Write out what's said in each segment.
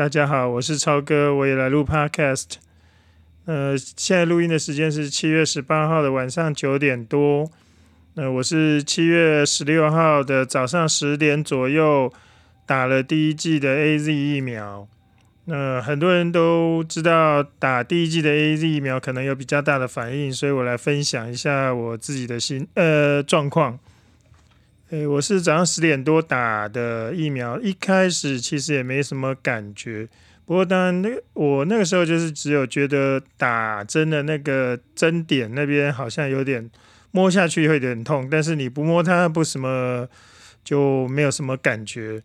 大家好，我是超哥，我也来录 Podcast。呃，现在录音的时间是七月十八号的晚上九点多。那我是七月十六号的早上十点左右打了第一剂的 A Z 疫苗。那很多人都知道打第一剂的 A Z 疫苗可能有比较大的反应，所以我来分享一下我自己的心呃状况。诶，我是早上十点多打的疫苗，一开始其实也没什么感觉。不过当然，那我那个时候就是只有觉得打针的那个针点那边好像有点摸下去会有点痛，但是你不摸它不什么就没有什么感觉。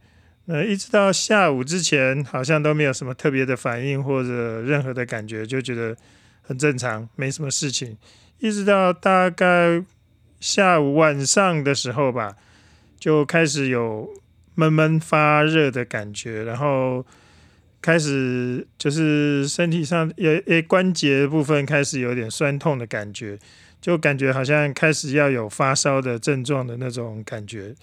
呃，一直到下午之前，好像都没有什么特别的反应或者任何的感觉，就觉得很正常，没什么事情。一直到大概下午晚上的时候吧，就开始有闷闷发热的感觉，然后开始就是身体上也也关节部分开始有点酸痛的感觉，就感觉好像开始要有发烧的症状的那种感觉。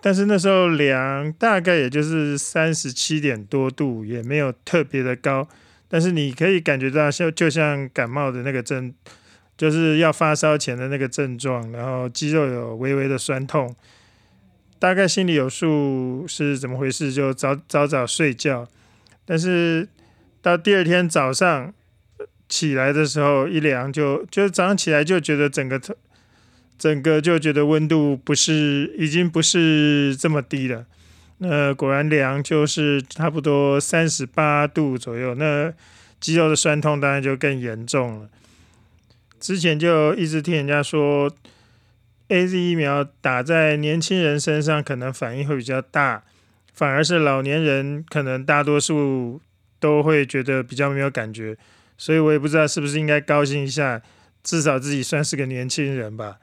但是那时候量大概也就是三十七点多度，也没有特别的高。但是你可以感觉到像就像感冒的那个症，就是要发烧前的那个症状，然后肌肉有微微的酸痛，大概心里有数是怎么回事，就早早早睡觉。但是到第二天早上起来的时候一量，就就早上起来就觉得整个头。整个就觉得温度不是已经不是这么低了，那果然凉就是差不多三十八度左右，那肌肉的酸痛当然就更严重了。之前就一直听人家说，A Z 疫苗打在年轻人身上可能反应会比较大，反而是老年人可能大多数都会觉得比较没有感觉，所以我也不知道是不是应该高兴一下，至少自己算是个年轻人吧。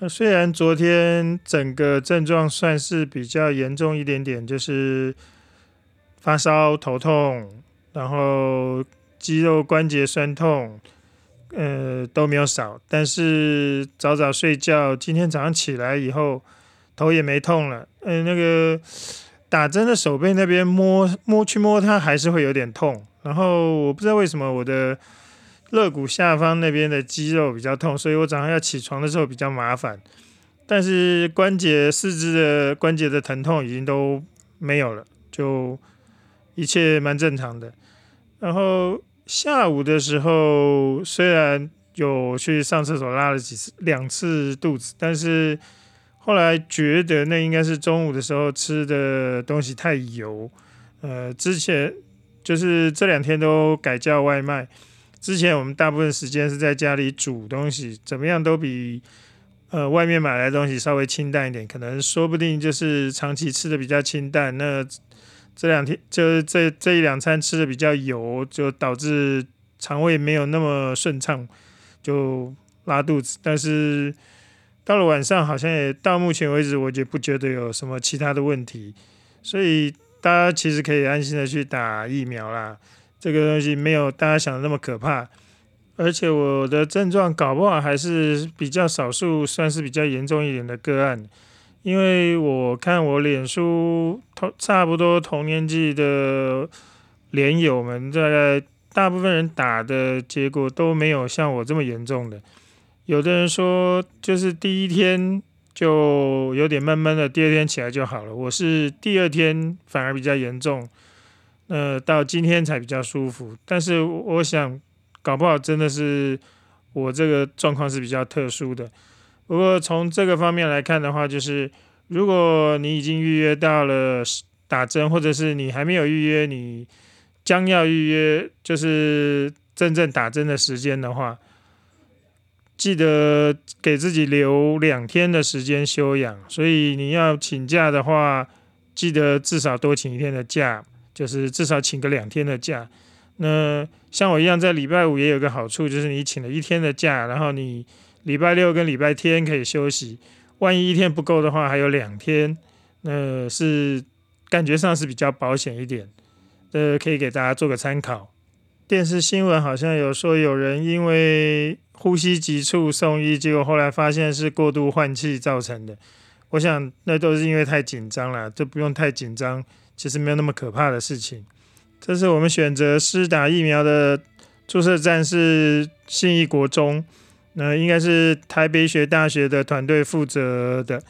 那虽然昨天整个症状算是比较严重一点点，就是发烧、头痛，然后肌肉关节酸痛，呃都没有少。但是早早睡觉，今天早上起来以后头也没痛了。嗯，那个打针的手背那边摸摸去摸它还是会有点痛。然后我不知道为什么我的。肋骨下方那边的肌肉比较痛，所以我早上要起床的时候比较麻烦。但是关节、四肢的关节的疼痛已经都没有了，就一切蛮正常的。然后下午的时候，虽然有去上厕所拉了几次、两次肚子，但是后来觉得那应该是中午的时候吃的东西太油。呃，之前就是这两天都改叫外卖。之前我们大部分时间是在家里煮东西，怎么样都比呃外面买来的东西稍微清淡一点，可能说不定就是长期吃的比较清淡。那这两天就是这这一两餐吃的比较油，就导致肠胃没有那么顺畅，就拉肚子。但是到了晚上，好像也到目前为止，我也不觉得有什么其他的问题，所以大家其实可以安心的去打疫苗啦。这个东西没有大家想的那么可怕，而且我的症状搞不好还是比较少数，算是比较严重一点的个案。因为我看我脸书同差不多同年纪的连友们，大概大部分人打的结果都没有像我这么严重的。有的人说就是第一天就有点闷闷的，第二天起来就好了。我是第二天反而比较严重。呃，到今天才比较舒服，但是我想，搞不好真的是我这个状况是比较特殊的。不过从这个方面来看的话，就是如果你已经预约到了打针，或者是你还没有预约，你将要预约，就是真正打针的时间的话，记得给自己留两天的时间休养。所以你要请假的话，记得至少多请一天的假。就是至少请个两天的假，那像我一样在礼拜五也有个好处，就是你请了一天的假，然后你礼拜六跟礼拜天可以休息，万一一天不够的话，还有两天，那是感觉上是比较保险一点，呃，可以给大家做个参考。电视新闻好像有说有人因为呼吸急促送医，结果后来发现是过度换气造成的，我想那都是因为太紧张了，就不用太紧张。其实没有那么可怕的事情。这是我们选择施打疫苗的注射站是信义国中，那应该是台北学大学的团队负责的。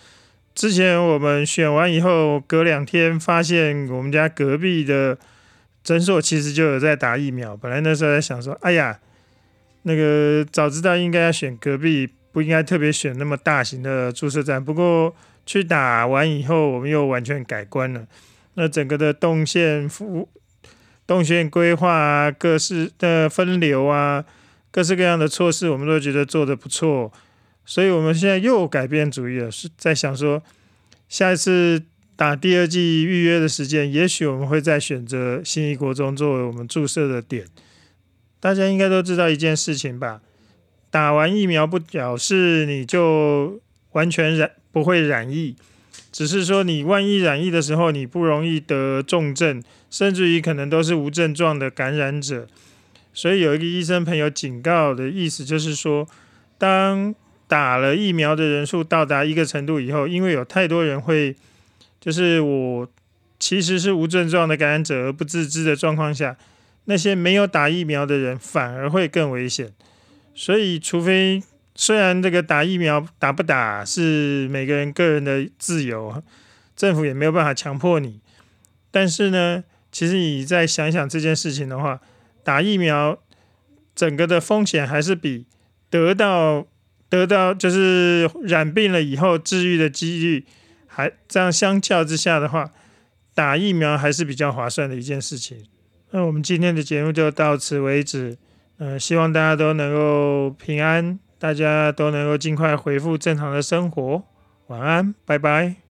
之前我们选完以后，隔两天发现我们家隔壁的诊所其实就有在打疫苗。本来那时候在想说，哎呀，那个早知道应该要选隔壁，不应该特别选那么大型的注射站。不过去打完以后，我们又完全改观了。那整个的动线服动线规划啊，各式的分流啊，各式各样的措施，我们都觉得做的不错。所以，我们现在又改变主意了，是在想说，下一次打第二季预约的时间，也许我们会再选择新一国中作为我们注射的点。大家应该都知道一件事情吧？打完疫苗不表示你就完全染不会染疫，只是说你万一染疫的时候，你不容易得重症，甚至于可能都是无症状的感染者。所以有一个医生朋友警告的意思就是说，当打了疫苗的人数到达一个程度以后，因为有太多人会，就是我其实是无症状的感染者而不自知的状况下，那些没有打疫苗的人反而会更危险。所以，除非虽然这个打疫苗打不打是每个人个人的自由，政府也没有办法强迫你，但是呢，其实你再想想这件事情的话，打疫苗整个的风险还是比得到。得到就是染病了以后治愈的几率，还这样相较之下的话，打疫苗还是比较划算的一件事情。那我们今天的节目就到此为止，嗯，希望大家都能够平安，大家都能够尽快恢复正常的生活。晚安，拜拜。